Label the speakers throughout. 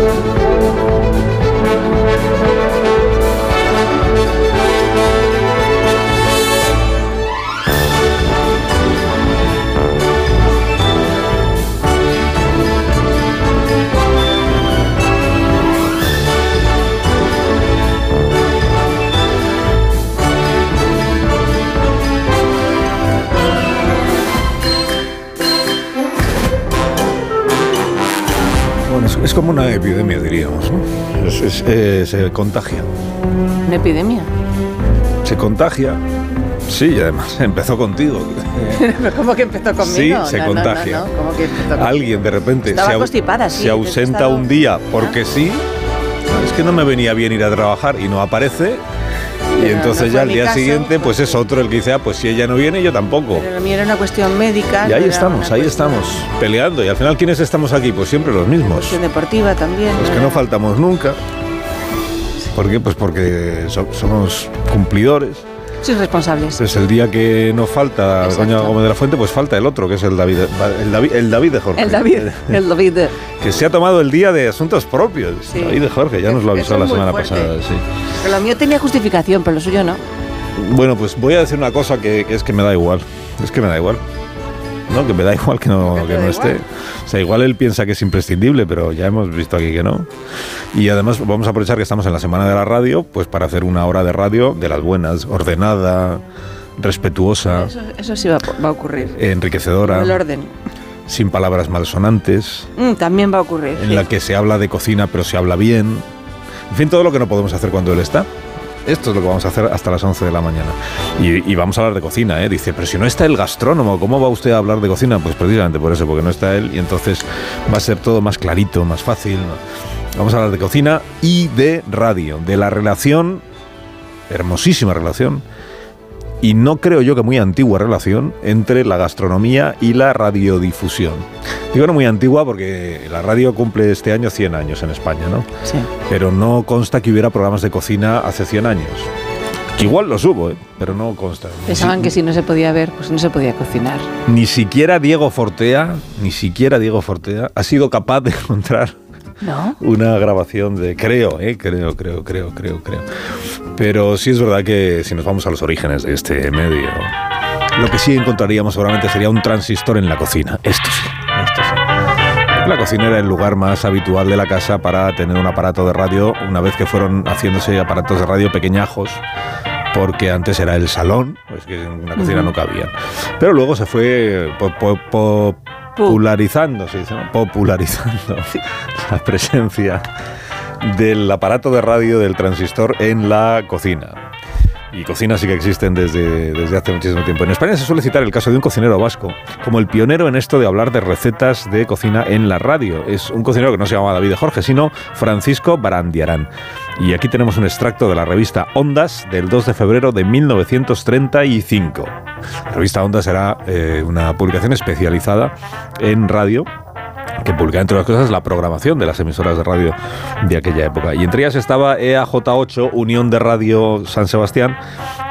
Speaker 1: Es una epidemia, diríamos. ¿no? Eh, se contagia.
Speaker 2: ¿Una epidemia?
Speaker 1: Se contagia. Sí, además empezó contigo.
Speaker 2: ¿Cómo que empezó conmigo?
Speaker 1: Sí, se contagia. Alguien de repente
Speaker 2: se,
Speaker 1: se ausenta un día porque sí. Es que no me venía bien ir a trabajar y no aparece y entonces ya al día siguiente, pues es otro el que dice, ah, pues si ella no viene, yo tampoco.
Speaker 2: Pero a mí era una cuestión médica.
Speaker 1: Y ahí estamos, ahí estamos, peleando. Y al final, ¿quiénes estamos aquí? Pues siempre los mismos.
Speaker 2: Cuestión deportiva también.
Speaker 1: Los que no faltamos nunca. ¿Por qué? Pues porque somos cumplidores.
Speaker 2: Sí, responsables.
Speaker 1: Es el día que nos falta Doña Gómez de la Fuente, pues falta el otro, que es el David, el David, el David de Jorge.
Speaker 2: El David, el David.
Speaker 1: que se ha tomado el día de asuntos propios. David de Jorge, ya nos lo avisó la semana pasada. Sí.
Speaker 2: Pero lo mío tenía justificación, pero lo suyo no.
Speaker 1: Bueno, pues voy a decir una cosa que es que me da igual. Es que me da igual. ¿No? Que me da igual que no, que no esté. O sea, igual él piensa que es imprescindible, pero ya hemos visto aquí que no. Y además vamos a aprovechar que estamos en la semana de la radio, pues para hacer una hora de radio de las buenas, ordenada, respetuosa.
Speaker 2: Eso, sí va, a ocurrir.
Speaker 1: Enriquecedora.
Speaker 2: El orden.
Speaker 1: Sin palabras malsonantes.
Speaker 2: Mm, también va a ocurrir.
Speaker 1: En la que se habla de cocina, pero se habla bien. En fin, todo lo que no podemos hacer cuando él está. Esto es lo que vamos a hacer hasta las 11 de la mañana. Y, vamos a hablar de cocina, ¿eh? Dice, pero si no está el gastrónomo, ¿cómo va usted a hablar de cocina? Pues precisamente por eso, porque no está él y entonces va a ser todo más clarito, más fácil. Vamos a hablar de cocina y de radio, de la relación, hermosísima relación, y no creo yo que muy antigua relación entre la gastronomía y la radiodifusión. Digo no muy antigua porque la radio cumple este año 100 años en España, ¿no?
Speaker 2: Sí.
Speaker 1: Pero no consta que hubiera programas de cocina hace 100 años. igual los hubo, ¿eh? pero no consta.
Speaker 2: Pensaban que si no se podía ver, pues no se podía cocinar.
Speaker 1: Ni siquiera Diego Fortea, ni siquiera Diego Fortea ha sido capaz de encontrar
Speaker 2: ¿No?
Speaker 1: Una grabación de, creo, ¿eh? creo, creo, creo, creo, creo. Pero sí es verdad que si nos vamos a los orígenes de este medio, lo que sí encontraríamos seguramente sería un transistor en la cocina. Esto sí, esto sí. La cocina era el lugar más habitual de la casa para tener un aparato de radio, una vez que fueron haciéndose aparatos de radio pequeñajos, porque antes era el salón, pues que en una cocina no cabía. Pero luego se fue popularizando, se dice, popularizando la presencia del aparato de radio del transistor en la cocina. Y cocinas sí que existen desde, desde hace muchísimo tiempo. En España se suele citar el caso de un cocinero vasco como el pionero en esto de hablar de recetas de cocina en la radio. Es un cocinero que no se llamaba David Jorge, sino Francisco Barandiarán. Y aquí tenemos un extracto de la revista Ondas del 2 de febrero de 1935. La revista Ondas era eh, una publicación especializada en radio que publicaba, entre otras cosas, la programación de las emisoras de radio de aquella época. Y entre ellas estaba EAJ8, Unión de Radio San Sebastián,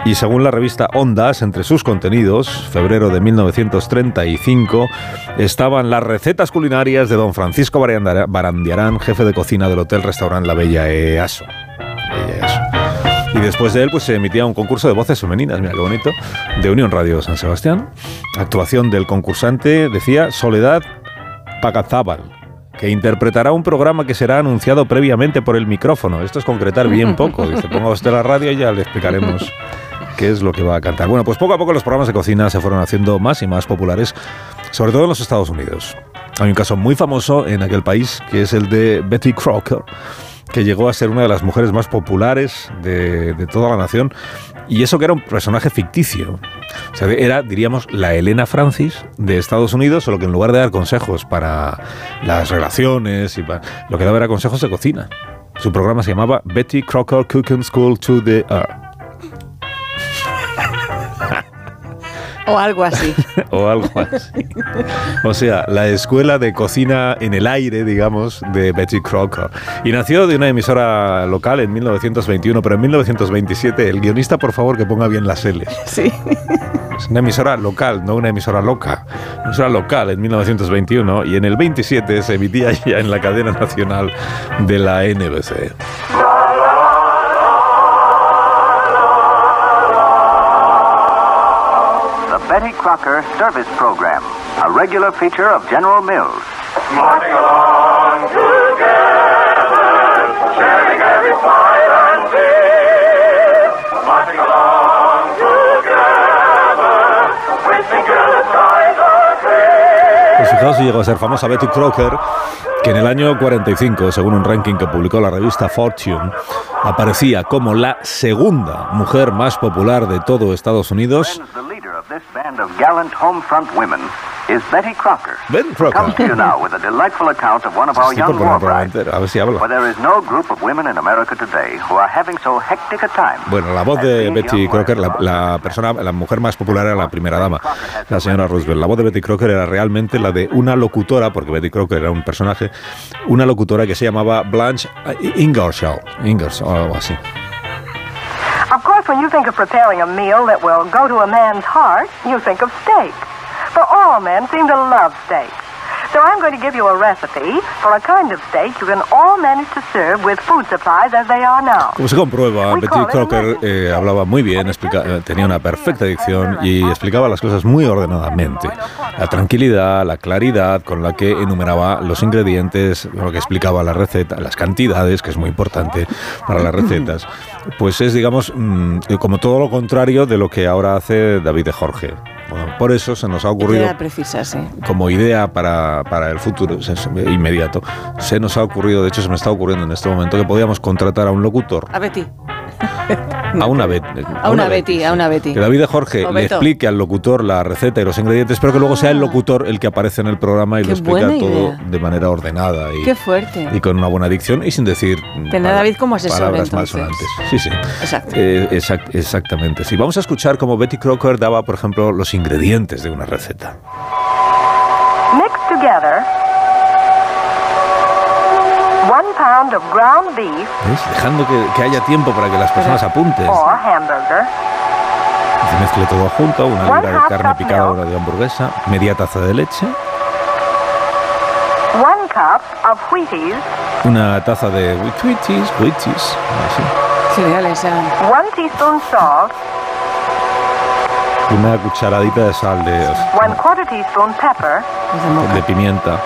Speaker 1: y según la revista Ondas, entre sus contenidos, febrero de 1935, estaban las recetas culinarias de don Francisco Barandiarán, jefe de cocina del Hotel Restaurant La Bella EASO. Y después de él, pues se emitía un concurso de voces femeninas, mira qué bonito, de Unión Radio San Sebastián. Actuación del concursante, decía, Soledad Pagazábal, que interpretará un programa que será anunciado previamente por el micrófono. Esto es concretar bien poco. Dice, ponga usted la radio y ya le explicaremos qué es lo que va a cantar. Bueno, pues poco a poco los programas de cocina se fueron haciendo más y más populares, sobre todo en los Estados Unidos. Hay un caso muy famoso en aquel país que es el de Betty Crocker que llegó a ser una de las mujeres más populares de, toda la nación, y eso que era un personaje ficticio. Era, diríamos, la Elena Francis de Estados Unidos, solo que en lugar de dar consejos para las relaciones, y lo que daba era consejos de cocina. Su programa se llamaba Betty Crocker Cooking School to the Earth.
Speaker 2: O algo así.
Speaker 1: o algo así. O sea, la escuela de cocina en el aire, digamos, de Betty Crocker. Y nació de una emisora local en 1921, pero en 1927, el guionista, por favor, que ponga bien las L.
Speaker 2: Sí.
Speaker 1: Es una emisora local, no una emisora loca. Una emisora local en 1921 y en el 27 se emitía ya en la cadena nacional de la NBC.
Speaker 3: Crocker Service Program, a regular feature of General Mills.
Speaker 4: Marching along together, sharing every fight and fear. Marching along together, wishing till the skies are clear.
Speaker 1: Pues fijaos si llegó a ser famosa Betty Crocker, que en el año 45, según un ranking que publicó la revista Fortune, aparecía como la segunda mujer más popular de todo Estados Unidos.
Speaker 3: This band of gallant home front women is Betty Crocker.
Speaker 1: Betty Crocker.
Speaker 3: Comes to you now with a delightful account of one of our young war brides.
Speaker 1: a ver si
Speaker 3: there is no group of women in America today who are having so hectic a time.
Speaker 1: Bueno, la voz de Betty Crocker, la, la persona, la mujer más popular era la primera dama, la señora Roosevelt. La voz de Betty Crocker era realmente la de una locutora, porque Betty Crocker era un personaje, una locutora que se llamaba Blanche Ingersoll, Ingersoll o algo así.
Speaker 5: When you think of preparing a meal that will go to a man's heart, you think of steak. For all men seem to love steak. So I'm going to give you a recipe for a kind of steak you can all manage to serve with food supplies as they are now.
Speaker 1: Como se comprueba, Betty Crocker eh, hablaba muy bien, explica- eh, tenía una perfecta dicción y explicaba las cosas muy ordenadamente. La tranquilidad, la claridad con la que enumeraba los ingredientes, lo que explicaba la receta, las cantidades, que es muy importante para las recetas, pues es, digamos, mm, como todo lo contrario de lo que ahora hace David de Jorge. Bueno, por eso se nos ha ocurrido
Speaker 2: Idea precisa, sí.
Speaker 1: como idea para, para el futuro inmediato, se nos ha ocurrido, de hecho se me está ocurriendo en este momento, que podíamos contratar a un locutor
Speaker 2: A Betty.
Speaker 1: A una, Bet-
Speaker 2: A una Betty, a una Betty.
Speaker 1: Que David Jorge le explique al locutor la receta y los ingredientes, pero que luego sea el
Speaker 2: Ah.
Speaker 1: locutor el que aparece en el programa y
Speaker 2: Qué
Speaker 1: lo explica todo
Speaker 2: idea.
Speaker 1: de manera ordenada y,
Speaker 2: Qué fuerte.
Speaker 1: y con una buena dicción y sin decir
Speaker 2: Tener a David como asesor,
Speaker 1: palabras
Speaker 2: entonces.
Speaker 1: malsonantes. Sí, sí.
Speaker 2: Exacto.
Speaker 1: Eh, exact- exactamente. Sí, vamos a escuchar cómo Betty Crocker daba, por ejemplo, los ingredientes de una receta.
Speaker 5: Mix together one pound of ground beef
Speaker 1: ¿Ves? Dejando que, que haya tiempo para que las personas apunten.
Speaker 5: or hamburger,
Speaker 1: Se mezcle todo junto, una
Speaker 5: One
Speaker 1: libra de carne picada, una de hamburguesa, media taza de leche,
Speaker 5: one cup of Wheaties,
Speaker 1: una taza de Wheaties, Wheaties, así.
Speaker 2: Cereales eran.
Speaker 5: one teaspoon salt,
Speaker 1: una cucharadita de sal de,
Speaker 5: one quarter teaspoon pepper,
Speaker 2: de
Speaker 1: pimienta,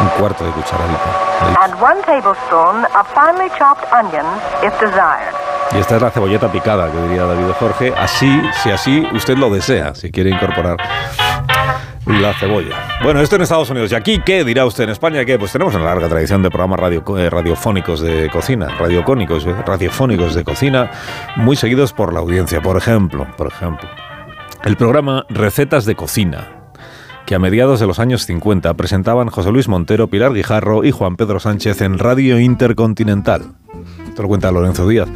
Speaker 1: un cuarto de cucharadita.
Speaker 5: and one tablespoon of finely chopped onion if desired.
Speaker 1: Y esta es la cebolleta picada, que diría David Jorge. Así, si así usted lo desea, si quiere incorporar la cebolla. Bueno, esto en Estados Unidos. ¿Y aquí qué dirá usted? ¿En España qué? Pues tenemos una larga tradición de programas radio, eh, radiofónicos de cocina, radiocónicos, eh, radiofónicos de cocina, muy seguidos por la audiencia. Por ejemplo, por ejemplo, el programa Recetas de Cocina, que a mediados de los años 50 presentaban José Luis Montero, Pilar Guijarro y Juan Pedro Sánchez en Radio Intercontinental. Esto lo cuenta Lorenzo Díaz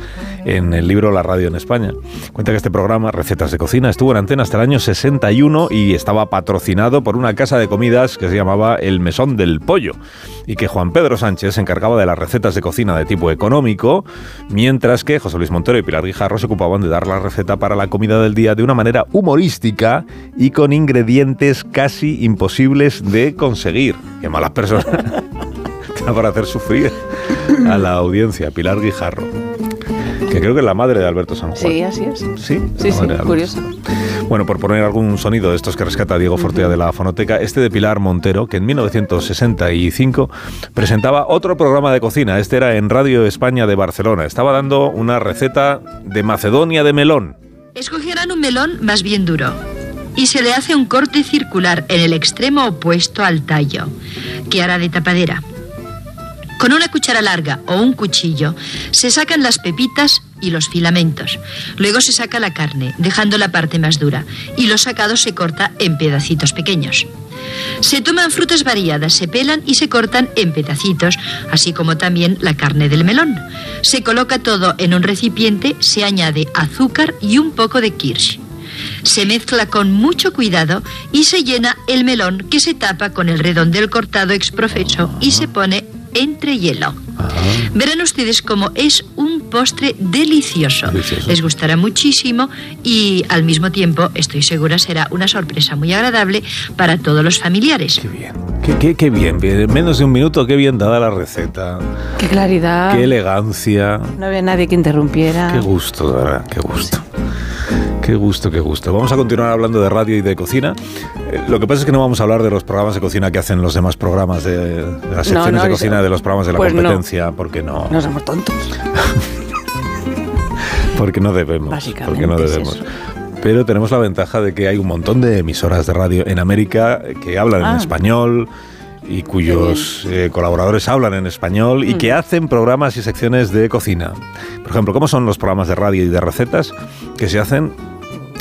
Speaker 1: en el libro La Radio en España. Cuenta que este programa, Recetas de Cocina, estuvo en antena hasta el año 61 y estaba patrocinado por una casa de comidas que se llamaba El Mesón del Pollo y que Juan Pedro Sánchez se encargaba de las recetas de cocina de tipo económico, mientras que José Luis Montero y Pilar Guijarro se ocupaban de dar la receta para la comida del día de una manera humorística y con ingredientes casi imposibles de conseguir. Qué malas personas. para hacer sufrir a la audiencia, Pilar Guijarro, que creo que es la madre de Alberto San Juan.
Speaker 2: Sí, así es.
Speaker 1: Sí,
Speaker 2: Sí, sí, curioso.
Speaker 1: Bueno, por poner algún sonido de estos que rescata Diego Fortea de la fonoteca, este de Pilar Montero, que en 1965 presentaba otro programa de cocina. Este era en Radio España de Barcelona. Estaba dando una receta de Macedonia de melón.
Speaker 6: Escogerán un melón más bien duro y se le hace un corte circular en el extremo opuesto al tallo, que hará de tapadera. Con una cuchara larga o un cuchillo se sacan las pepitas y los filamentos. Luego se saca la carne, dejando la parte más dura, y lo sacado se corta en pedacitos pequeños. Se toman frutas variadas, se pelan y se cortan en pedacitos, así como también la carne del melón. Se coloca todo en un recipiente, se añade azúcar y un poco de kirsch. Se mezcla con mucho cuidado y se llena el melón que se tapa con el redondel cortado exprofeso y se pone entre hielo. Verán ustedes cómo es un postre delicioso.
Speaker 1: Delicioso.
Speaker 6: Les gustará muchísimo y al mismo tiempo estoy segura será una sorpresa muy agradable para todos los familiares.
Speaker 1: Qué bien. Qué, qué- qué bien. bien. En menos de un minuto, qué bien dada la receta.
Speaker 2: Qué claridad.
Speaker 1: Qué elegancia.
Speaker 2: No había nadie que interrumpiera.
Speaker 1: Qué gusto, de verdad, qué gusto. Qué gusto, qué gusto. Vamos a continuar hablando de radio y de cocina. Eh, lo que pasa es que no vamos a hablar de los programas de cocina que hacen los demás programas de, de las
Speaker 2: No,
Speaker 1: secciones
Speaker 2: no,
Speaker 1: de
Speaker 2: eso-
Speaker 1: cocina de los programas de la
Speaker 2: pues no.
Speaker 1: competencia, porque no,
Speaker 2: No somos tontos.
Speaker 1: porque no debemos,
Speaker 2: Básicamente
Speaker 1: porque no debemos. Pero tenemos la ventaja de que hay un montón de emisoras de radio en América que hablan en
Speaker 2: Ah.
Speaker 1: español y cuyos eh, colaboradores hablan en español y
Speaker 2: Mm.
Speaker 1: que hacen programas y secciones de cocina. Por ejemplo, ¿cómo son los programas de radio y de recetas que se hacen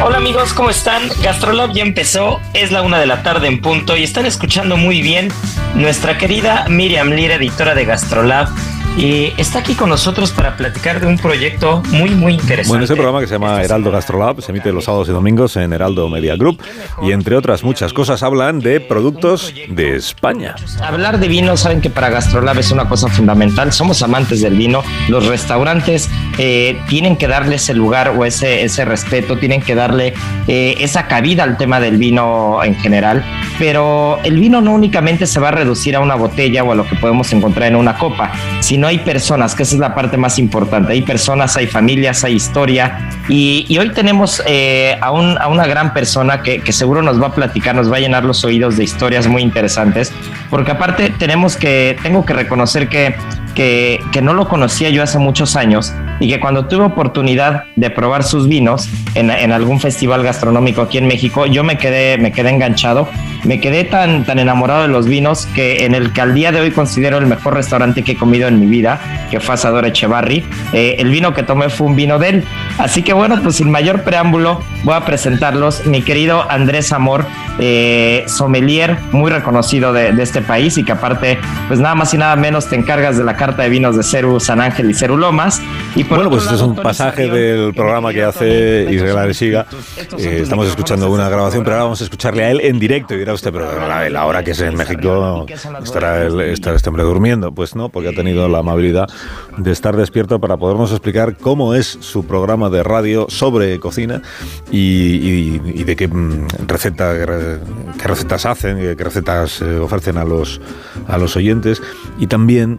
Speaker 7: Hola amigos, ¿cómo están? Gastrolab ya empezó, es la una de la tarde en punto y están escuchando muy bien nuestra querida Miriam Lira, editora de Gastrolab. Y está aquí con nosotros para platicar de un proyecto muy, muy interesante.
Speaker 1: Bueno, ese programa que se llama Heraldo Gastrolab se emite los sábados y domingos en Heraldo Media Group y entre otras muchas cosas hablan de productos de España.
Speaker 7: Hablar de vino, saben que para Gastrolab es una cosa fundamental. Somos amantes del vino. Los restaurantes eh, tienen que darle ese lugar o ese, ese respeto, tienen que darle eh, esa cabida al tema del vino en general. Pero el vino no únicamente se va a reducir a una botella o a lo que podemos encontrar en una copa, sino hay personas, que esa es la parte más importante. Hay personas, hay familias, hay historia. Y, hoy tenemos eh, a, un- a una gran persona que, que seguro nos va a platicar, nos va a llenar los oídos de historias muy interesantes. Porque aparte tenemos que, tengo que reconocer que, que, que no lo conocía yo hace muchos años y que cuando tuve oportunidad de probar sus vinos en, en algún festival gastronómico aquí en México, yo me quedé, me quedé enganchado, me quedé tan, tan enamorado de los vinos que en el que al día de hoy considero el mejor restaurante que he comido en mi vida, que fue Asador Echevarri. Eh, el vino que tomé fue un vino de él. Así que bueno, pues sin mayor preámbulo voy a presentarlos. Mi querido Andrés Amor, eh, sommelier muy reconocido de, de este país y que aparte, pues nada más y nada menos te encargas de la carta de vinos de Ceru San Ángel y Ceru Lomas. Y por
Speaker 1: Bueno, pues este es un pasaje del programa que hace Israel Aresiga. Eh, estamos escuchando una grabación, pero ahora vamos a escucharle a él en directo. Y dirá usted, pero la hora que es en México estará, el- estará este hombre durmiendo. Pues no, porque ha tenido la amabilidad de estar despierto para podernos explicar cómo es su programa de radio sobre cocina y, y- y de qué mm, receta, qué re- qué recetas hacen, qué recetas eh, ofrecen a los, a los oyentes. Y también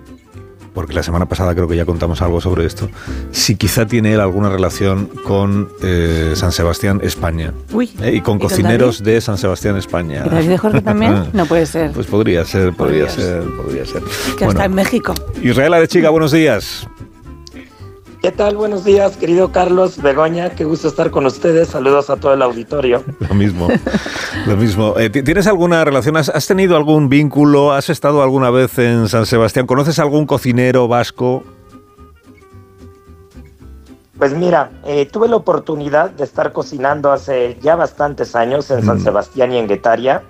Speaker 1: porque la semana pasada creo que ya contamos algo sobre esto, si quizá tiene él alguna relación con eh, San Sebastián, España.
Speaker 2: Uy,
Speaker 1: ¿eh? Y con
Speaker 2: ¿y
Speaker 1: cocineros de San Sebastián, España.
Speaker 2: ¿Y David Jorge también? No puede ser.
Speaker 1: Pues podría ser, podría,
Speaker 2: Podría
Speaker 1: ser, podría ser.
Speaker 2: que
Speaker 1: Bueno,
Speaker 2: está en México.
Speaker 1: Israel Arechiga, buenos días.
Speaker 7: ¿Qué tal? Buenos días, querido Carlos Begoña. Qué gusto estar con ustedes. Saludos a todo el auditorio.
Speaker 1: Lo mismo, lo mismo. Eh, ¿ti- ¿Tienes alguna relación? ¿Has, has tenido algún vínculo? ¿Has estado alguna vez en San Sebastián? ¿Conoces algún cocinero vasco?
Speaker 7: Pues mira, eh, tuve la oportunidad de estar cocinando hace ya bastantes años en San
Speaker 1: Mm.
Speaker 7: Sebastián y en Guetaria.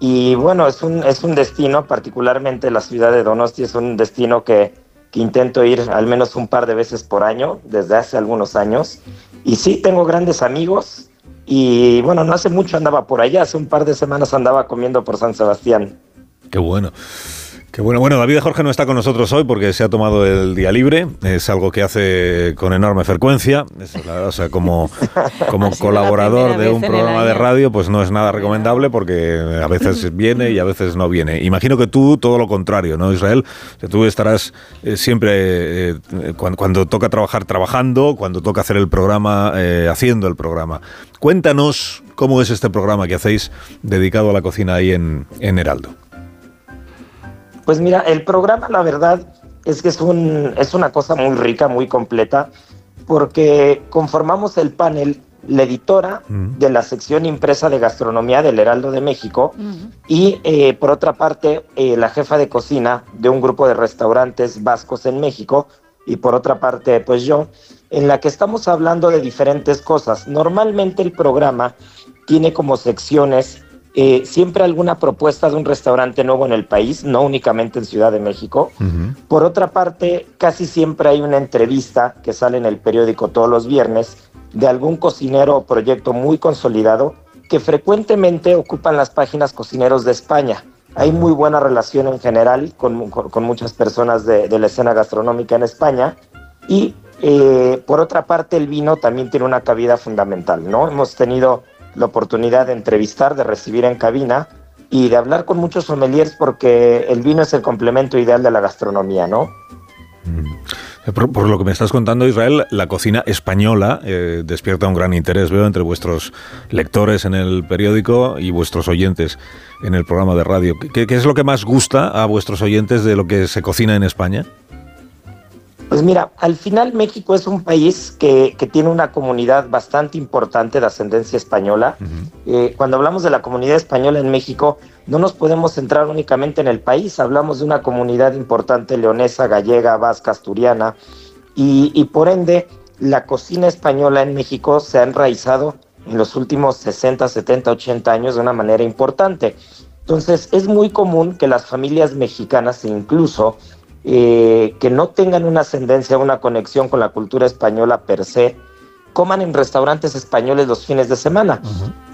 Speaker 7: Y bueno, es un, es un destino, particularmente la ciudad de Donosti, es un destino que, que intento ir al menos un par de veces por año, desde hace algunos años. Y sí, tengo grandes amigos. Y bueno, no hace mucho andaba por allá, hace un par de semanas andaba comiendo por San Sebastián.
Speaker 1: Qué bueno. Qué bueno. Bueno, David Jorge no está con nosotros hoy porque se ha tomado el día libre. Es algo que hace con enorme frecuencia. Es la- o sea, como, como colaborador de un programa de radio, pues no es nada recomendable porque a veces viene y a veces no viene. Imagino que tú todo lo contrario, ¿no, Israel? O sea, tú estarás eh, siempre, eh, cuando, cuando toca trabajar, trabajando, cuando toca hacer el programa, eh, haciendo el programa. Cuéntanos cómo es este programa que hacéis dedicado a la cocina ahí en, en Heraldo.
Speaker 7: Pues mira, el programa, la verdad, es que es, un, es una cosa muy rica, muy completa, porque conformamos el panel
Speaker 8: la editora de la sección impresa de gastronomía del Heraldo de México y eh, por otra parte eh, la jefa de cocina de un grupo de restaurantes vascos en México y por otra parte pues yo, en la que estamos hablando de diferentes cosas. Normalmente el programa tiene como secciones eh, siempre alguna propuesta de un restaurante nuevo en el país, no únicamente en Ciudad de México. Por otra parte, casi siempre hay una entrevista que sale en el periódico todos los viernes de algún cocinero o proyecto muy consolidado que frecuentemente ocupan las páginas cocineros de España. Hay muy buena relación en general con, con- con muchas personas de, de la escena gastronómica en España y eh, por otra parte el vino también tiene una cabida fundamental, ¿no? Hemos tenido la oportunidad de entrevistar, de recibir en cabina y de hablar con muchos sommeliers porque el vino es el complemento ideal de la gastronomía, ¿no?
Speaker 1: Eh, Por, lo que me estás contando, Israel, la cocina española eh, despierta un gran interés, veo, entre vuestros lectores en el periódico y vuestros oyentes en el programa de radio. ¿Qué, qué es lo que más gusta a vuestros oyentes de lo que se cocina en España?
Speaker 8: Pues mira, al final México es un país que, que tiene una comunidad bastante importante de ascendencia española. Eh, cuando hablamos de la comunidad española en México, no nos podemos centrar únicamente en el país, hablamos de una comunidad importante leonesa, gallega, vasca, asturiana, y, y por ende la cocina española en México se ha enraizado en los últimos 60, 70, 80 años de una manera importante. Entonces es muy común que las familias mexicanas e incluso eh, que no tengan una ascendencia, una conexión con la cultura española per se, coman en restaurantes españoles los fines de semana.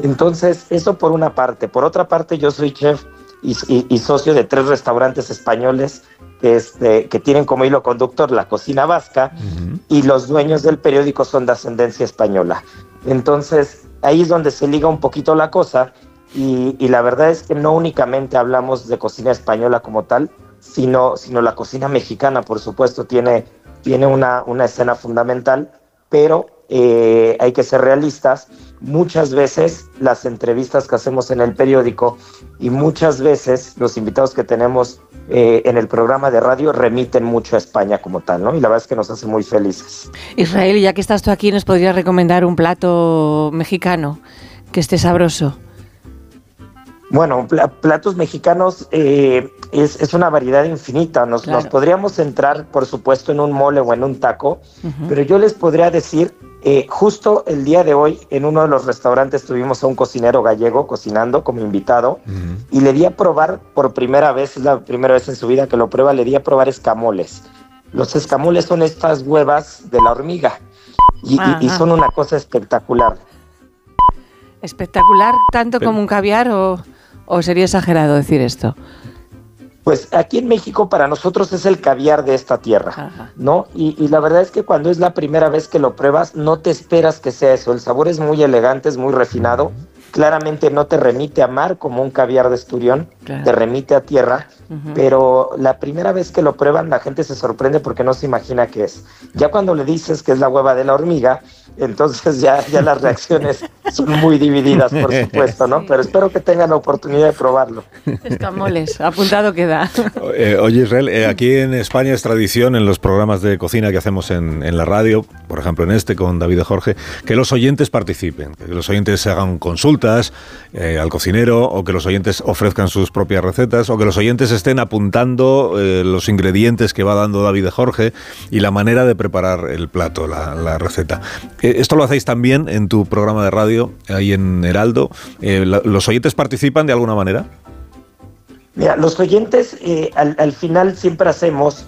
Speaker 8: Entonces, eso por una parte. Por otra parte, yo soy chef y, y- y socio de tres restaurantes españoles que, este, que tienen como hilo conductor la cocina vasca y los dueños del periódico son de ascendencia española. Entonces, ahí es donde se liga un poquito la cosa y, y la verdad es que no únicamente hablamos de cocina española como tal, sino, sino la cocina mexicana, por supuesto, tiene, tiene una, una escena fundamental, pero eh, hay que ser realistas. Muchas veces las entrevistas que hacemos en el periódico y muchas veces los invitados que tenemos eh, en el programa de radio remiten mucho a España como tal, ¿no? Y la verdad es que nos hace muy felices.
Speaker 2: Israel, ya que estás tú aquí, ¿nos podrías recomendar un plato mexicano que esté sabroso?
Speaker 8: Bueno, pla- platos mexicanos eh, es, es una variedad infinita. Nos,
Speaker 2: Claro.
Speaker 8: nos podríamos centrar, por supuesto, en un mole o en un taco, pero yo les podría decir, eh, justo el día de hoy, en uno de los restaurantes tuvimos a un cocinero gallego cocinando como invitado y le di a probar por primera vez, es la primera vez en su vida que lo prueba, le di a probar escamoles. Los escamoles son estas huevas de la hormiga y, y- y
Speaker 2: Ajá.
Speaker 8: son una cosa espectacular.
Speaker 2: ¿Espectacular tanto
Speaker 1: Pero-
Speaker 2: como un caviar o, o sería exagerado decir esto?
Speaker 8: Pues aquí en México para nosotros es el caviar de esta tierra,
Speaker 2: Ajá.
Speaker 8: ¿no? Y, y la verdad es que cuando es la primera vez que lo pruebas, no te esperas que sea eso. El sabor es muy elegante, es muy refinado. Claramente no te remite a mar como un caviar de esturión,
Speaker 2: Claro.
Speaker 8: te remite a tierra. Pero la primera vez que lo prueban, la gente se sorprende porque no se imagina qué es. Ya cuando le dices que es la hueva de la hormiga, entonces ya, ya las reacciones son muy divididas, por supuesto, ¿no? Pero espero que tengan la oportunidad de probarlo.
Speaker 2: Escamoles, apuntado queda.
Speaker 1: Eh, oye, Israel, eh, aquí en España es tradición en los programas de cocina que hacemos en, en la radio, por ejemplo en este con David y Jorge, que los oyentes participen, que los oyentes hagan consultas eh, al cocinero o que los oyentes ofrezcan sus propias recetas o que los oyentes estén apuntando eh, los ingredientes que va dando David Jorge y la manera de preparar el plato, la, la receta. Eh, esto lo hacéis también en tu programa de radio, ahí en Heraldo. Eh, la- ¿Los oyentes participan de alguna manera?
Speaker 8: Mira, los oyentes al, al final siempre hacemos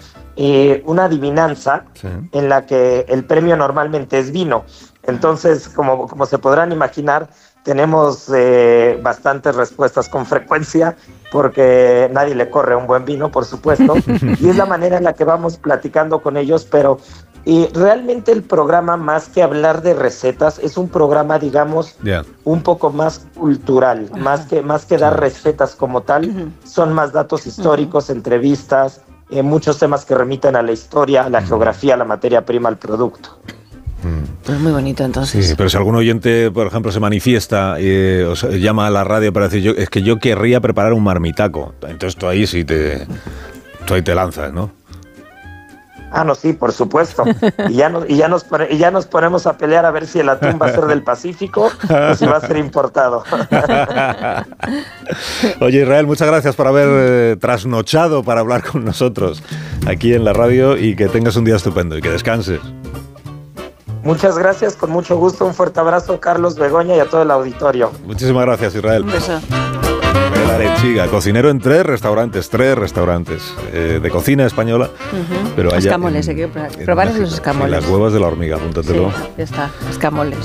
Speaker 8: una adivinanza
Speaker 1: Sí.
Speaker 8: en la que el premio normalmente es vino. Entonces, como, como se podrán imaginar, tenemos eh, bastantes respuestas con frecuencia porque nadie le corre un buen vino, por supuesto, y es la manera en la que vamos platicando con ellos, pero eh, realmente el programa, más que hablar de recetas, es un programa, digamos, un poco más cultural, más que, más que dar recetas como tal, son más datos históricos, entrevistas, eh, muchos temas que remiten a la historia, a la geografía, a la materia prima, al producto.
Speaker 2: Pues muy bonito entonces.
Speaker 1: Sí, pero si algún oyente, por ejemplo, se manifiesta y os llama a la radio para decir, yo, es que yo querría preparar un marmitaco, entonces tú ahí sí te, tú ahí te lanzas, ¿no?
Speaker 8: Ah, no, sí, por supuesto. Y ya, nos, y, ya nos, y ya nos ponemos a pelear a ver si el atún va a ser del Pacífico o si va a ser importado.
Speaker 1: Oye, Israel, muchas gracias por haber eh, trasnochado para hablar con nosotros aquí en la radio y que tengas un día estupendo y que descanses.
Speaker 8: Muchas gracias, con mucho gusto. Un fuerte abrazo, Carlos Begoña y a todo el auditorio.
Speaker 1: Muchísimas gracias, Israel.
Speaker 2: Un beso.
Speaker 1: Israel Arechiga, cocinero en tres restaurantes, tres restaurantes eh, de cocina española. Pero allá
Speaker 2: Escamoles,
Speaker 1: en-
Speaker 2: hay que probar-
Speaker 1: Sí,
Speaker 2: escamoles.
Speaker 1: las huevas de la hormiga,
Speaker 2: Sí,
Speaker 1: apúntatelo.
Speaker 2: ya está, escamoles.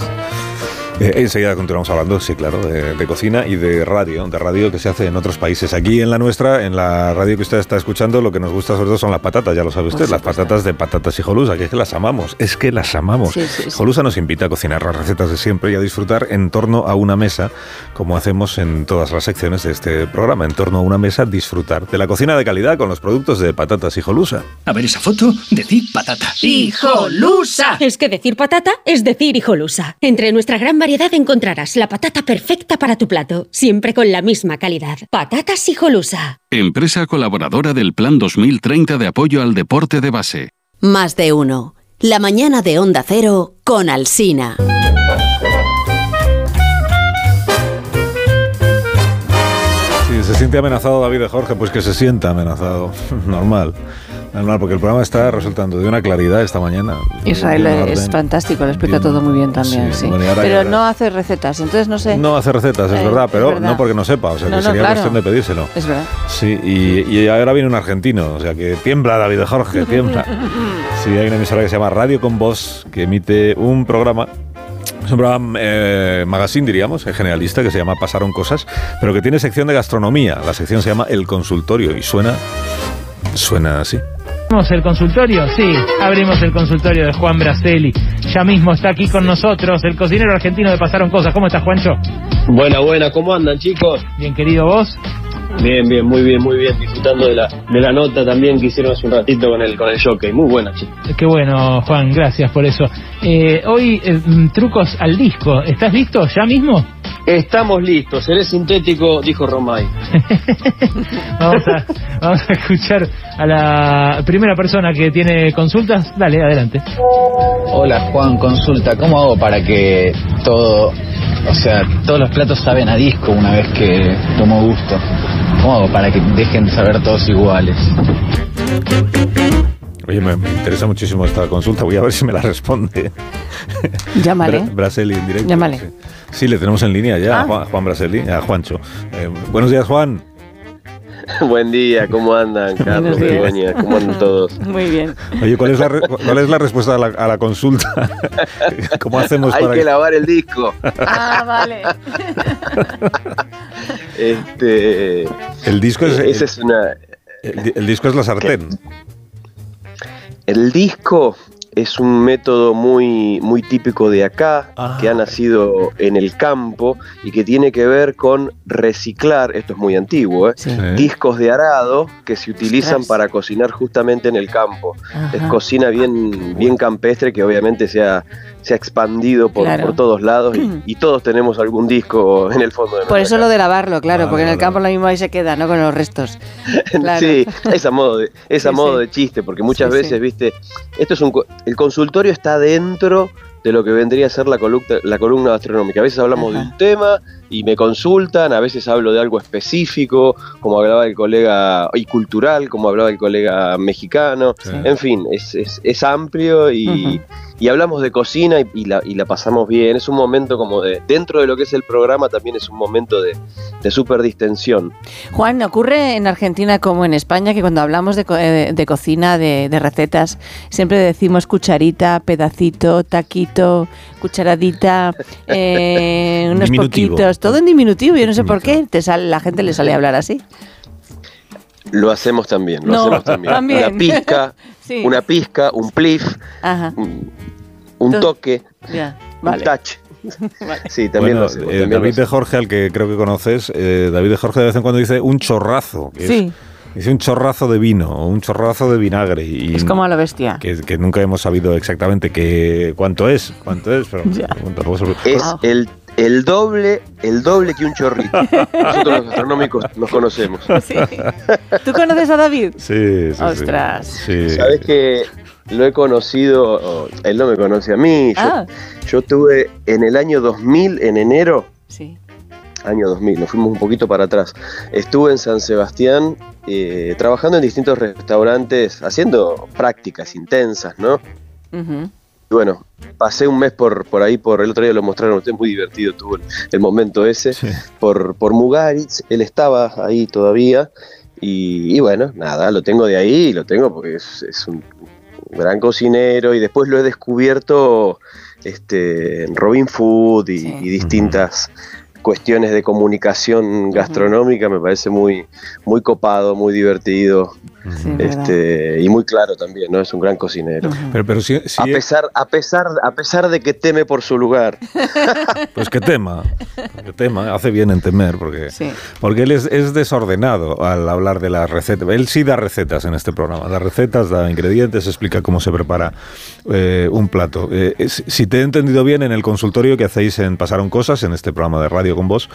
Speaker 1: Eh, enseguida continuamos hablando, sí, claro, de, de cocina y de radio, de radio que se hace en otros países. Aquí en la nuestra, en la radio que usted está escuchando, lo que nos gusta sobre todo son las patatas, ya lo sabe usted,
Speaker 2: Por
Speaker 1: las patatas de patatas y jolusa, que es que las amamos, es que las amamos.
Speaker 2: Sí, sí, sí.
Speaker 1: Jolusa nos invita a cocinar las recetas de siempre y a disfrutar en torno a una mesa, como hacemos en todas las secciones de este programa, en torno a una mesa, disfrutar de la cocina de calidad con los productos de patatas y jolusa.
Speaker 9: A ver esa foto, decir patata.
Speaker 10: ¡Hijolusa! Es que decir patata es decir hijolusa. Entre nuestra gran variedad encontrarás la patata perfecta para tu plato, siempre con la misma calidad. Patatas hijolusa.
Speaker 9: Empresa colaboradora del Plan 2030 de apoyo al deporte de base.
Speaker 11: Más de uno. La mañana de Onda Cero con Alsina.
Speaker 1: Si se siente amenazado David de Jorge, pues que se sienta amenazado. Normal. Normal, porque el programa está resultando de una claridad esta mañana.
Speaker 2: Israel es fantástico, lo explica
Speaker 1: Bien.
Speaker 2: todo muy bien también,
Speaker 1: Sí, bueno,
Speaker 2: Pero no hace recetas, entonces no sé.
Speaker 1: No hace recetas, es
Speaker 2: Eh,
Speaker 1: verdad,
Speaker 2: es
Speaker 1: pero
Speaker 2: verdad.
Speaker 1: no porque no sepa, o sea que
Speaker 2: No,
Speaker 1: sería
Speaker 2: claro.
Speaker 1: cuestión de pedírselo.
Speaker 2: Es verdad.
Speaker 1: Sí, y, y ahora viene un argentino, o sea que tiembla David Jorge, tiembla. Sí, hay una emisora que se llama Radio con Voz, que emite un programa es un programa eh, magazine, diríamos, eh, generalista, que se llama Pasaron Cosas, pero que tiene sección de gastronomía. La sección se llama El Consultorio y suena, suena así.
Speaker 12: ¿Abrimos el consultorio? Sí, abrimos el consultorio de Juan Braceli. Ya mismo está aquí con nosotros el cocinero argentino de Pasaron Cosas. ¿Cómo estás, Juancho?
Speaker 13: Buena, buena, ¿cómo andan chicos?
Speaker 12: Bien, querido vos.
Speaker 13: Bien, bien, muy bien, muy bien, disfrutando de la, de la nota también que hicieron hace un ratito con el, con el jockey, muy buena chicos.
Speaker 12: Qué bueno, Juan, gracias por eso. Eh, hoy, eh, mm, trucos al disco. ¿Estás listo ya mismo?
Speaker 13: Estamos listos, seré sintético, dijo Romay.
Speaker 12: Vamos a, vamos a escuchar a la primera persona que tiene consultas. Dale, adelante.
Speaker 14: Hola Juan, consulta, ¿cómo hago para que todo, o sea, todos los platos saben a disco una vez que tomo gusto? ¿Cómo hago para que dejen de saber todos iguales?
Speaker 1: Oye, me, me interesa muchísimo esta consulta, voy a ver si me la responde.
Speaker 2: Llámale.
Speaker 1: Bra- Braseli en directo.
Speaker 2: Llámale.
Speaker 1: Sí. Sí, le tenemos en línea ya, a
Speaker 2: Ah.
Speaker 1: Juan, Juan Braseli, a Juancho. Eh, buenos días, Juan.
Speaker 13: Buen día, ¿cómo andan, Carlos,
Speaker 2: Buenos días.
Speaker 13: Begoña? ¿Cómo andan todos?
Speaker 2: Muy bien.
Speaker 1: Oye, ¿cuál es la, re- cuál es la respuesta a la, a la consulta? ¿Cómo hacemos
Speaker 13: Hay
Speaker 1: para
Speaker 13: que lavar el disco.
Speaker 2: Ah, vale.
Speaker 13: Este,
Speaker 1: El disco es,
Speaker 13: eh, esa es una,
Speaker 1: el disco es la sartén.
Speaker 13: El disco es un método muy, muy típico de acá,
Speaker 1: Ah.
Speaker 13: que ha nacido en el campo y que tiene que ver con reciclar, esto es muy antiguo, ¿eh?
Speaker 2: Sí.
Speaker 13: discos de arado que se utilizan para cocinar justamente en el campo.
Speaker 2: Ajá.
Speaker 13: Es cocina bien, bien campestre que obviamente se ha, se ha expandido por,
Speaker 2: Claro.
Speaker 13: por todos lados y, y todos tenemos algún disco en el fondo de
Speaker 2: Por eso lo de lavarlo, claro,
Speaker 1: Vale,
Speaker 2: porque en el campo lo mismo ahí se queda, ¿no? Con los restos. Claro.
Speaker 13: Sí, es a modo de, es a modo
Speaker 2: sí.
Speaker 13: de chiste, porque muchas
Speaker 2: Sí,
Speaker 13: veces, viste, esto es un el consultorio está dentro de lo que vendría a ser la columna, la columna gastronómica. A veces hablamos de un tema y me consultan, a veces hablo de algo específico, como hablaba el colega, y cultural, como hablaba el colega mexicano. En fin, es, es, es amplio y. y hablamos de cocina y, y la, y la pasamos bien. Es un momento como de, dentro de lo que es el programa, también es un momento de, de súper distensión.
Speaker 2: Juan, ¿ocurre en Argentina como en España que cuando hablamos de, co- eh, de cocina, de, de recetas, siempre decimos cucharita, pedacito, taquito, cucharadita, eh, unos
Speaker 1: Diminutivo.
Speaker 2: poquitos, todo en diminutivo? Yo no sé por qué te sale, la gente le sale a hablar así.
Speaker 13: Lo hacemos también, lo
Speaker 2: No,
Speaker 13: hacemos también.
Speaker 2: también.
Speaker 13: Una pizca,
Speaker 2: Sí.
Speaker 13: una pizca, un plif,
Speaker 2: Ajá,
Speaker 13: un, un toque,
Speaker 2: ya,
Speaker 13: un touch.
Speaker 2: Vale.
Speaker 13: Sí, también
Speaker 1: Bueno,
Speaker 13: lo hacemos.
Speaker 1: eh,
Speaker 13: también lo
Speaker 1: David de. Jorge, al que creo que conoces, eh, David de Jorge de vez en cuando dice un chorrazo. que es-
Speaker 2: Sí,
Speaker 1: dice un chorrazo de vino o un chorrazo de vinagre. Y
Speaker 2: es como a la bestia.
Speaker 1: que, que nunca hemos sabido exactamente qué, cuánto es, cuánto es, pero
Speaker 2: Ya.
Speaker 1: luego se-
Speaker 13: Es
Speaker 2: Wow.
Speaker 13: el, el doble, el doble que un chorrito. Nosotros los gastronómicos nos conocemos.
Speaker 2: Sí. ¿Tú conoces a David?
Speaker 1: Sí, sí, sí.
Speaker 2: Ostras.
Speaker 1: Sí.
Speaker 13: Sabes que lo he conocido, oh, él no me conoce a mí. Yo,
Speaker 2: Ah.
Speaker 13: yo tuve en el año 2000, en enero,
Speaker 2: Sí.
Speaker 13: año 2000, nos fuimos un poquito para atrás. Estuve en San Sebastián eh, trabajando en distintos restaurantes, haciendo prácticas intensas, ¿no? Y bueno, pasé un mes por, por ahí, por el otro día lo mostraron ustedes, muy divertido tuvo el, el momento ese, por, por Mugaritz, él estaba ahí todavía, y, y bueno, nada, lo tengo de ahí, lo tengo porque es, es un gran cocinero, y después lo he descubierto este, en Robin Food y, y distintas cuestiones de comunicación gastronómica, me parece muy, muy copado, muy divertido. este, y muy claro también, ¿no? Es un gran cocinero.
Speaker 1: Pero, pero si, si-
Speaker 13: A pesar, a pesar, a pesar de que teme por su lugar.
Speaker 1: Pues que tema, que tema, hace bien en temer, porque,
Speaker 2: Sí.
Speaker 1: porque él es, es desordenado al hablar de las recetas. Él sí da recetas en este programa, da recetas, da ingredientes, explica cómo se prepara eh, un plato. Eh, si te he entendido bien, en el consultorio que hacéis en Pasaron Cosas, en este programa de radio con vos,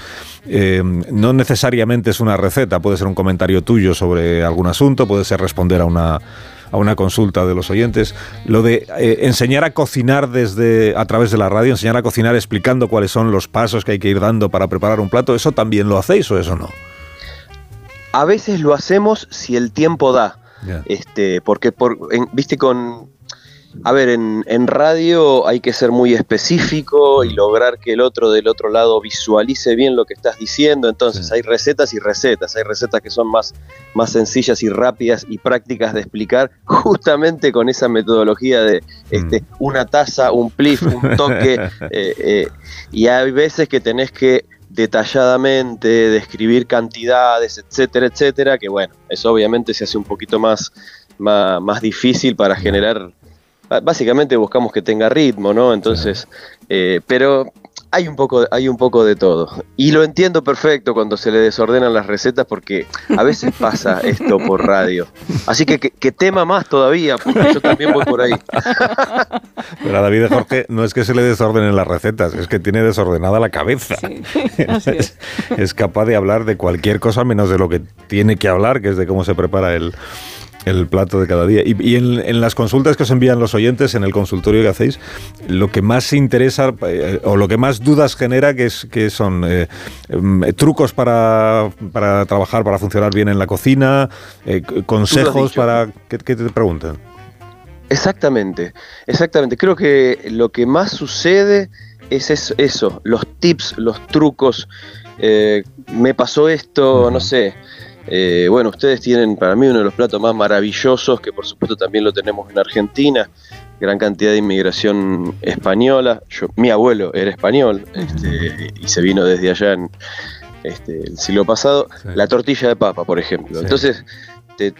Speaker 1: eh, no necesariamente es una receta, puede ser un comentario tuyo sobre algún asunto, puede ser responder a una a una consulta de los oyentes, lo de eh, enseñar a cocinar desde a través de la radio, enseñar a cocinar explicando cuáles son los pasos que hay que ir dando para preparar un plato, ¿eso también lo hacéis o eso no?
Speaker 13: A veces lo hacemos si el tiempo da. Este, porque por, en- viste con a ver, en, en radio hay que ser muy específico y lograr que el otro del otro lado visualice bien lo que estás diciendo. Entonces hay recetas y recetas. Hay recetas que son más, más sencillas y rápidas y prácticas de explicar, justamente con esa metodología de este, una taza, un plif, un toque. eh, eh, y hay veces que tenés que detalladamente describir cantidades, etcétera, etcétera, que bueno, eso obviamente se hace un poquito más, más, más difícil para generar, b- básicamente buscamos que tenga ritmo, ¿no? Entonces, eh, pero hay un poco, hay un poco de todo. Y lo entiendo perfecto cuando se le desordenan las recetas porque a veces pasa esto por radio. Así que que, que tema más todavía, porque yo también voy por ahí.
Speaker 1: Pero a David de Jorge no es que se le desordenen las recetas, es que tiene desordenada la cabeza.
Speaker 2: así
Speaker 1: es. es capaz de hablar de cualquier cosa menos de lo que tiene que hablar, que es de cómo se prepara el, el plato de cada día. Y, y en, en las consultas que os envían los oyentes, en el consultorio que hacéis, lo que más interesa eh, o lo que más dudas genera, que, es, que son eh, em, trucos para, para trabajar, para funcionar bien en la cocina, eh, consejos para... ¿Qué, qué te preguntan?
Speaker 13: Exactamente, exactamente. Creo que lo que más sucede es eso, eso, los tips, los trucos. Eh, me pasó esto, no sé. Eh, bueno, ustedes tienen para mí uno de los platos más maravillosos, que por supuesto también lo tenemos en Argentina. Gran cantidad de inmigración española. Yo, mi abuelo era español este, y se vino desde allá en este, el siglo pasado. La tortilla de papa, por ejemplo. Entonces, te,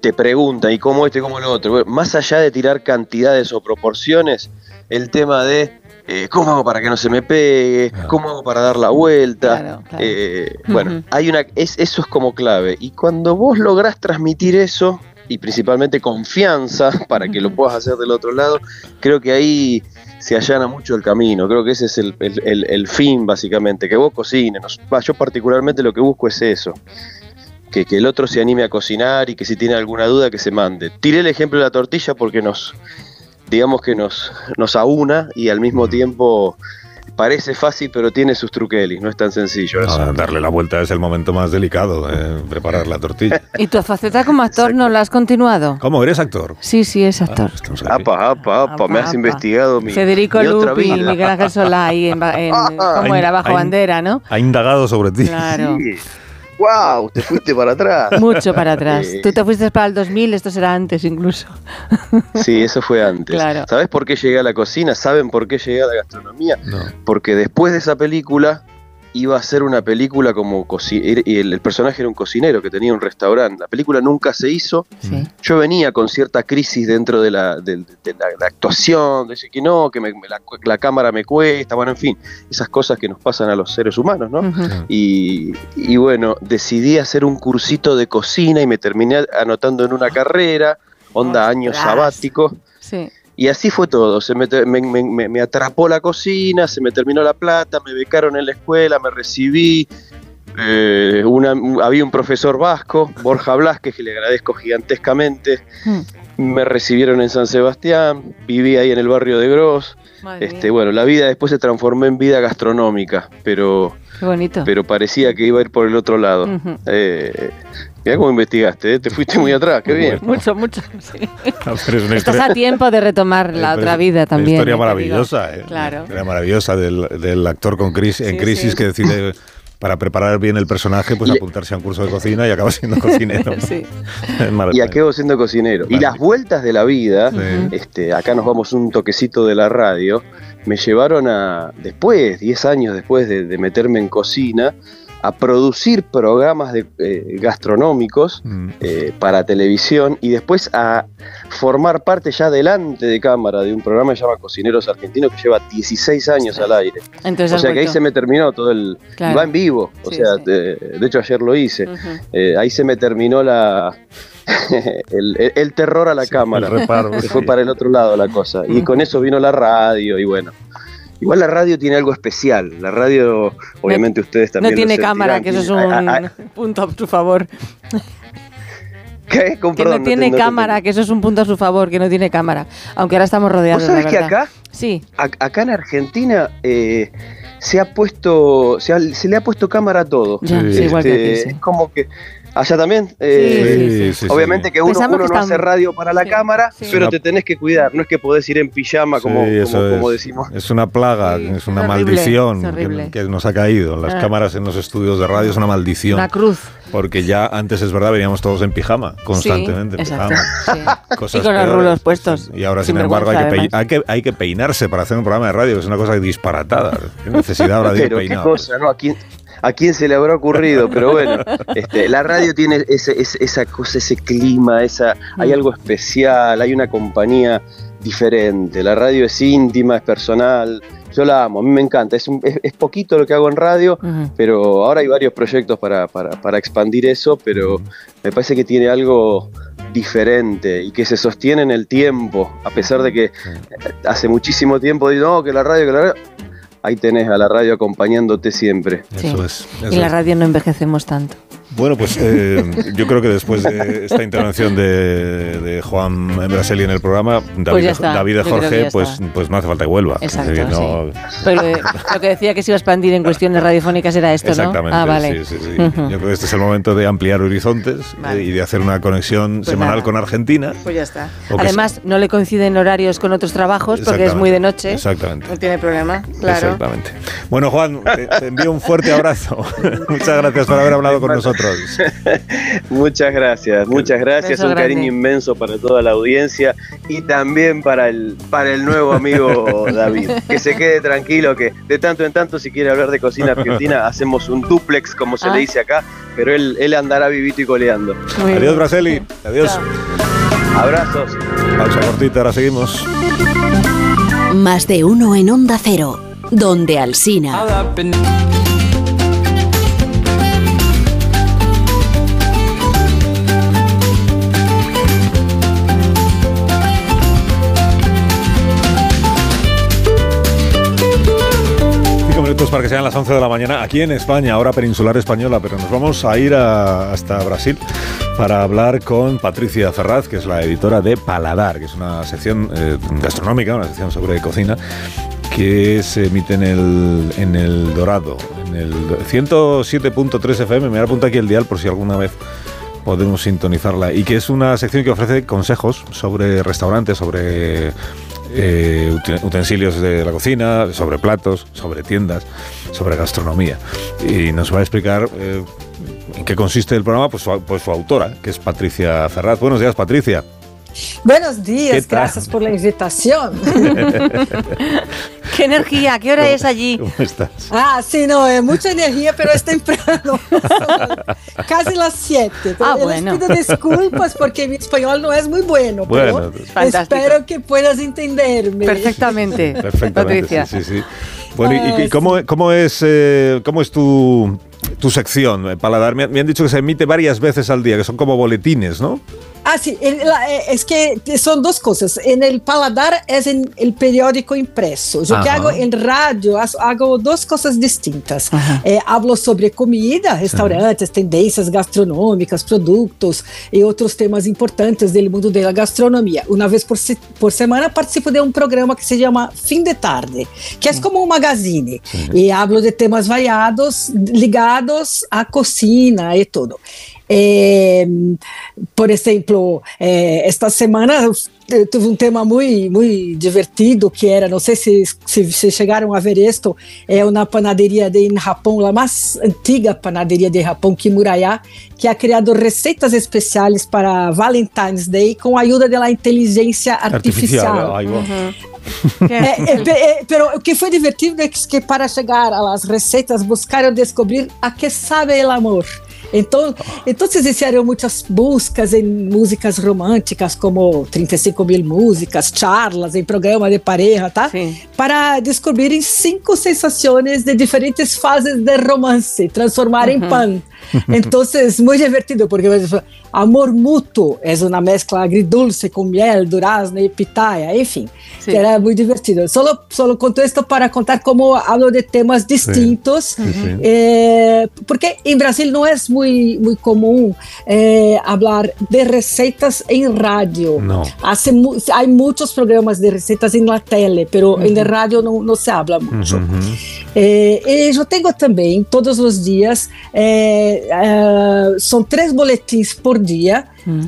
Speaker 13: te preguntan, ¿y cómo este, cómo lo otro? Bueno, más allá de tirar cantidades o proporciones, el tema de eh, cómo hago para que no se me pegue, cómo hago para dar la vuelta. Eh, Bueno, hay una, es, eso es como clave. Y cuando vos lográs transmitir eso, y principalmente confianza para que lo puedas hacer del otro lado, creo que ahí se allana mucho el camino. Creo que ese es el, el- el- el fin, básicamente, que vos cocines. Yo particularmente lo que busco es eso que, que el otro se anime a cocinar y que si tiene alguna duda que se mande. Tiré el ejemplo de la tortilla porque nos, digamos que nos, nos aúna y al mismo tiempo parece fácil pero tiene sus truquelis, no es tan sencillo. eso.
Speaker 1: Ah, darle la vuelta es el momento más delicado, eh, preparar la tortilla.
Speaker 2: ¿Y tu faceta como actor no la has continuado?
Speaker 1: ¿Cómo? ¿Eres actor?
Speaker 2: Sí, sí, es actor.
Speaker 13: Apa, apa, apa, me has
Speaker 2: apa.
Speaker 13: investigado mi,
Speaker 2: Federico
Speaker 13: mi
Speaker 2: Lupi. Miguel Ángel Solá, ahí en, en- ¿cómo
Speaker 1: Ay,
Speaker 2: era? Bajo
Speaker 1: ay.
Speaker 2: bandera, ¿no?
Speaker 1: Ha indagado sobre ti.
Speaker 2: Claro.
Speaker 13: ¡Wow! Te fuiste para atrás.
Speaker 2: Mucho para atrás. Tú te fuiste para el 2000, esto será antes incluso.
Speaker 13: Sí, eso fue antes.
Speaker 2: Claro.
Speaker 13: ¿Sabes por qué llegué a la cocina? ¿Saben por qué llegué a la gastronomía? Porque después de esa película iba a ser una película como el, el personaje era un cocinero que tenía un restaurante. La película nunca se hizo. Yo venía con cierta crisis dentro de la, de, de la, la actuación, de decir que no, que me- me la, la cámara me cuesta, bueno, en fin, esas cosas que nos pasan a los seres humanos, ¿no? Y, y bueno, decidí hacer un cursito de cocina y me terminé anotando en una carrera, onda año
Speaker 2: Ostras.
Speaker 13: sabático.
Speaker 2: Sí.
Speaker 13: Y así fue todo, se me, me, me- atrapó la cocina, se me terminó la plata, me becaron en la escuela, me recibí, eh, una- había un profesor vasco, Borja Blasquez, que le agradezco gigantescamente. Me recibieron en San Sebastián, viví ahí en el barrio de Gros.
Speaker 2: Madre
Speaker 13: Este, bueno, la vida después se transformó en vida gastronómica, pero,
Speaker 2: Qué bonito.
Speaker 13: pero parecía que iba a ir por el otro lado. Eh, mirá cómo investigaste, ¿eh? te fuiste muy atrás, qué bien.
Speaker 2: Mucho, mucho. sí.
Speaker 1: Pero es una
Speaker 2: Estás a tiempo de retomar la otra vida
Speaker 1: una
Speaker 2: también.
Speaker 1: historia
Speaker 2: eh,
Speaker 1: maravillosa, eh.
Speaker 2: Claro.
Speaker 1: Una historia maravillosa del, del actor con crisis, en
Speaker 2: Sí,
Speaker 1: crisis
Speaker 2: sí.
Speaker 1: que decide para preparar bien el personaje, pues apuntarse a un curso de cocina y acaba siendo cocinero.
Speaker 2: Sí.
Speaker 13: Y acabo siendo cocinero. Y las vueltas de la vida, este, acá nos vamos un toquecito de la radio, me llevaron a, después, 10 años después de, de meterme en cocina, a producir programas de, eh, gastronómicos
Speaker 1: Mm.
Speaker 13: eh, para televisión y después a formar parte ya delante de cámara de un programa que se llama Cocineros Argentinos que lleva 16 años al aire.
Speaker 2: Entonces
Speaker 13: o sea que ahí se me terminó todo el...
Speaker 2: Claro.
Speaker 13: Va en vivo, o
Speaker 2: Sí,
Speaker 13: sea,
Speaker 2: sí.
Speaker 13: De, de hecho ayer lo hice. Eh, ahí se me terminó la el, el- el terror a la cámara.
Speaker 1: el reparo,
Speaker 13: fue para el otro lado la cosa. Y con eso vino la radio y bueno. Igual la radio tiene algo especial. La radio, obviamente ustedes
Speaker 2: No
Speaker 13: también. lo
Speaker 2: tiene cámara, que eso es un punto a su favor.
Speaker 13: ¿Qué? Con-
Speaker 2: Que
Speaker 13: perdón,
Speaker 2: no tiene
Speaker 13: te
Speaker 2: cámara, que eso es un punto a su favor, que no tiene cámara. Aunque ahora estamos rodeados,
Speaker 13: ¿Vos sabés
Speaker 2: la
Speaker 13: que acá?
Speaker 2: Sí.
Speaker 13: A- acá en Argentina eh, se ha puesto, se, ha- se le ha puesto cámara a todo.
Speaker 2: Ya, sí, igual que aquí, sí.
Speaker 13: Es como que allá también. eh,
Speaker 1: sí, sí, sí.
Speaker 13: obviamente que uno, uno
Speaker 2: que
Speaker 13: no
Speaker 2: están-
Speaker 13: hace radio para la cámara, pero
Speaker 1: Una-
Speaker 13: te tenés que cuidar. No es que podés ir en pijama como,
Speaker 1: Sí, eso
Speaker 13: como, como decimos.
Speaker 1: Es una plaga, es una
Speaker 2: es horrible,
Speaker 1: maldición
Speaker 2: es horrible.
Speaker 1: que, que nos ha caído. Las
Speaker 2: Ah.
Speaker 1: cámaras en los estudios de radio es una maldición.
Speaker 2: Una cruz.
Speaker 1: Porque ya antes es verdad, veníamos todos en pijama, constantemente. en
Speaker 2: exacto,
Speaker 1: pijama. Cosas
Speaker 2: Y con los rulos puestos.
Speaker 1: Y ahora, sin,
Speaker 2: Sin
Speaker 1: embargo, hay que, hay, que, hay que peinarse para hacer un programa de radio, que es una cosa disparatada. ¿Qué necesidad ahora de
Speaker 13: qué cosa, ¿no? ¿A quién, a quién se le habrá ocurrido? Pero bueno, este, la radio tiene ese, ese- esa cosa, ese clima, esa, hay algo especial, hay una compañía diferente. La radio es íntima, es personal. Yo la amo, a mí me encanta. Es, un- es, es poquito lo que hago en radio, pero ahora hay varios proyectos para, para, para expandir eso, pero me parece que tiene algo diferente y que se sostiene en el tiempo, a pesar de que hace muchísimo tiempo digo, no, que la radio, que la radio. Ahí tenés a la radio acompañándote siempre.
Speaker 2: Sí.
Speaker 1: Eso es.
Speaker 2: Y
Speaker 1: eso
Speaker 2: la radio no envejecemos tanto.
Speaker 1: Bueno, pues eh, yo creo que después de esta intervención de, de Juan Braseli en el programa, David,
Speaker 2: está,
Speaker 1: David Jorge, pues, pues no hace falta que vuelva.
Speaker 2: Exacto,
Speaker 1: Es decir, no-
Speaker 2: Pero eh, lo que decía que se iba a expandir en cuestiones radiofónicas era esto,
Speaker 1: Exactamente,
Speaker 2: ¿no? Ah, vale.
Speaker 1: sí, sí, sí.
Speaker 2: Ujú.
Speaker 1: Yo creo que este es el momento de ampliar horizontes
Speaker 2: Vale.
Speaker 1: eh, y de hacer una conexión
Speaker 2: Pues
Speaker 1: semanal
Speaker 2: nada.
Speaker 1: con Argentina.
Speaker 2: Pues ya está. Además, no le coinciden horarios con otros trabajos porque es muy de noche.
Speaker 1: exactamente.
Speaker 2: No tiene problema, claro.
Speaker 1: Exactamente. Bueno, Juan, te, te envío un fuerte abrazo. Muchas gracias por haber hablado con nosotros.
Speaker 13: Muchas gracias, muchas gracias.
Speaker 2: Beso
Speaker 13: Un
Speaker 2: grande.
Speaker 13: cariño inmenso para toda la audiencia y también para el, para el nuevo amigo David. Que se quede tranquilo, que de tanto en tanto, si quiere hablar de cocina argentina, hacemos un duplex, como se
Speaker 2: Ah.
Speaker 13: le dice acá, pero él, él andará vivito y coleando.
Speaker 2: Muy bien.
Speaker 1: Adiós, Braseli. Adiós.
Speaker 13: Abrazos.
Speaker 1: Pausa cortita, ahora seguimos.
Speaker 11: Más de uno en Onda Cero, donde Alsina.
Speaker 1: Para que sean las 11 de la mañana aquí en España, hora peninsular española, pero nos vamos a ir hasta Brasil para hablar con Patricia Ferraz, que es la editora de Paladar, que es una sección eh, gastronómica, una sección sobre cocina que se emite en el, en el Dorado, en el 107.3 FM, me voy a apuntar aquí el dial por si alguna vez podemos sintonizarla, y que es una sección que ofrece consejos sobre restaurantes, sobre eh, uten- utensilios de la cocina, sobre platos, sobre tiendas, sobre gastronomía. Y nos va a explicar eh, en qué consiste el programa, pues su, pues su autora, que es Patricia Ferraz. Buenos días, Patricia.
Speaker 15: Buenos
Speaker 1: ¿Qué
Speaker 15: días, gracias por la invitación.
Speaker 2: ¿Qué energía? ¿Qué hora es allí?
Speaker 1: ¿Cómo estás?
Speaker 15: Ah, sí, no, es mucha energía, pero es temprano. Casi las 7.
Speaker 2: Ah,
Speaker 15: Les
Speaker 2: bueno.
Speaker 15: pido disculpas porque mi español no es muy bueno,
Speaker 1: Bueno,
Speaker 15: pero
Speaker 2: fantástico.
Speaker 15: espero que puedas entenderme.
Speaker 2: Perfectamente.
Speaker 1: Perfectamente.
Speaker 2: Patricia.
Speaker 1: Sí, sí, sí. Bueno, ¿y- ¿y,
Speaker 15: Ah,
Speaker 1: cómo, cómo es, eh, cómo es tu, tu sección, eh, Paladar? Me han dicho que se emite varias veces al día, que son como boletines, ¿no?
Speaker 15: Ah, sí, el- la- eh, es que son dos cosas. En el paladar es en el periódico impreso. Yo que hago en radio, haz- hago dos cosas distintas. Eh, hablo sobre comida, restaurantes, tendências gastronômicas, productos y otros temas importantes del mundo de la gastronomía. Una vez por, se- por semana participo de un programa que se llama Fin de Tarde, que es como un magazine. Y hablo de temas variados ligados a cocina y todo. Eh, por exemplo, eh, esta semana tuve um tema muito muito divertido que era, não sei se, se, se chegaram a ver isto, é uma panaderia de, em Japão, a mais antiga panaderia de Japão, Kimuraya, que ha criado receitas especiais para Valentine's Day com a ajuda da inteligência artificial.
Speaker 1: Ahí va.
Speaker 15: É, é, é, pero o que foi divertido é que, que para chegar às receitas buscaram descobrir a que sabe o amor. Então, então fizeram muitas buscas em músicas românticas, como 35 mil músicas, charlas em programa de pareja, tá? Para descobrirem cinco sensações de diferentes fases de romance, transformar em
Speaker 16: Uhum.
Speaker 15: pan. Então, é muito divertido, porque amor mútuo é uma mescla agridulce com miel, durazno e pitaya, enfim, que era muito divertido. Solo, solo conto esto para contar como hablo de temas distintos, eh, porque en Brasil no es muy, muy común eh, hablar de recetas en radio.
Speaker 1: No.
Speaker 15: Hace mu- hay muchos programas de recetas en la tele, pero en la
Speaker 16: Ujú.
Speaker 15: radio no, no se habla mucho.
Speaker 1: Ujú.
Speaker 15: Eh, e eu tenho também, todos os dias, eh, eh, são três boletins por dia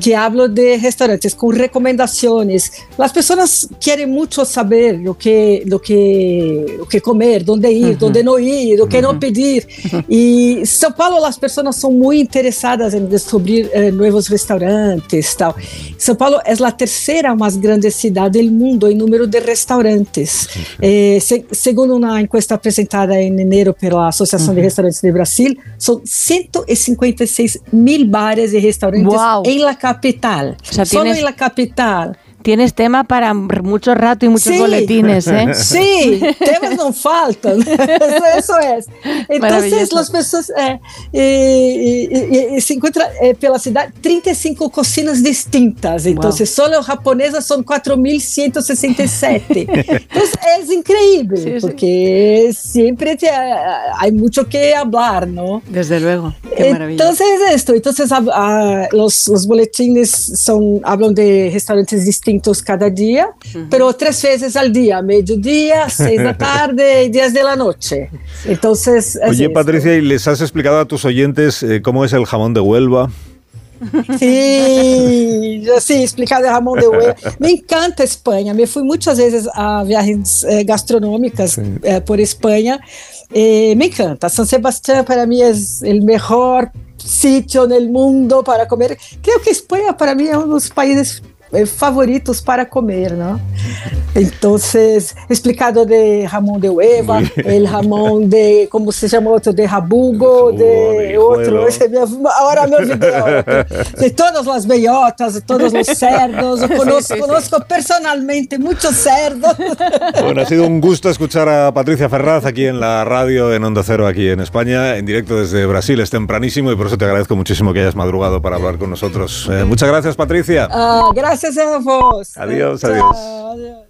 Speaker 15: que hablo de restaurantes com recomendações. As pessoas querem muito saber o que, do que, o que comer, onde ir,
Speaker 16: Uhum.
Speaker 15: onde não ir, o que não pedir. E São Paulo, as pessoas são muito interessadas em descobrir eh, novos restaurantes, tal. São Paulo é a terceira mais grande cidade do mundo em número de restaurantes. Eh, se- segundo uma encuesta apresentada em janeiro pela Associação de
Speaker 2: Uhum.
Speaker 15: Restaurantes de Brasil, são 156 mil bares e restaurantes em la capital.
Speaker 2: sea,
Speaker 15: Solo en la capital.
Speaker 2: Tienes tema para mucho rato y muchos
Speaker 15: Sí.
Speaker 2: boletines, ¿eh?
Speaker 15: Sí, temas não faltam. Isso é. Então,
Speaker 2: Maravilhoso.
Speaker 15: as pessoas é, e, e- e se encontram é, pela cidade 35 cocinas distintas. Então,
Speaker 2: Uau.
Speaker 15: só japonesas são 4.167. Então, é incrível,
Speaker 2: Sí, sí.
Speaker 15: porque sempre te- há muito que falar, não?
Speaker 2: Desde luego. Qué maravilla.
Speaker 15: Entonces esto, entonces hab- ah, los, los boletines son, hablan de restaurantes distintos cada día, pero tres veces al día, mediodía, seis de la tarde y diez de la noche. Entonces, es
Speaker 1: Oye,
Speaker 15: esto.
Speaker 1: Patricia, ¿y les has explicado a tus oyentes eh, cómo es el jamón de Huelva?
Speaker 15: Sí, yo sí, explicado de Ramón de Huelva. Me encanta Espanha. Me fui muchas veces a viajes eh, gastronómicas eh, por España. Eh, me encanta. San Sebastián para mí es el mejor sitio en el mundo para comer. Creo que España para mí es uno de los países favoritos para comer, ¿no? Entonces, explicado de jamón de Huelva, el jamón de, ¿cómo se llama otro? De jabugo, de otro. ahora me olvidé. De todas las bellotas, de todos los cerdos. Conozco personalmente muchos cerdos.
Speaker 1: Bueno, ha sido un gusto escuchar a Patricia Ferraz aquí en la radio en Onda Cero, aquí en España, en directo desde Brasil. Es tempranísimo y por eso te agradezco muchísimo que hayas madrugado para hablar con nosotros. Eh, muchas gracias, Patricia.
Speaker 15: Ah, gracias a vos.
Speaker 1: Adiós, adiós.
Speaker 15: adiós.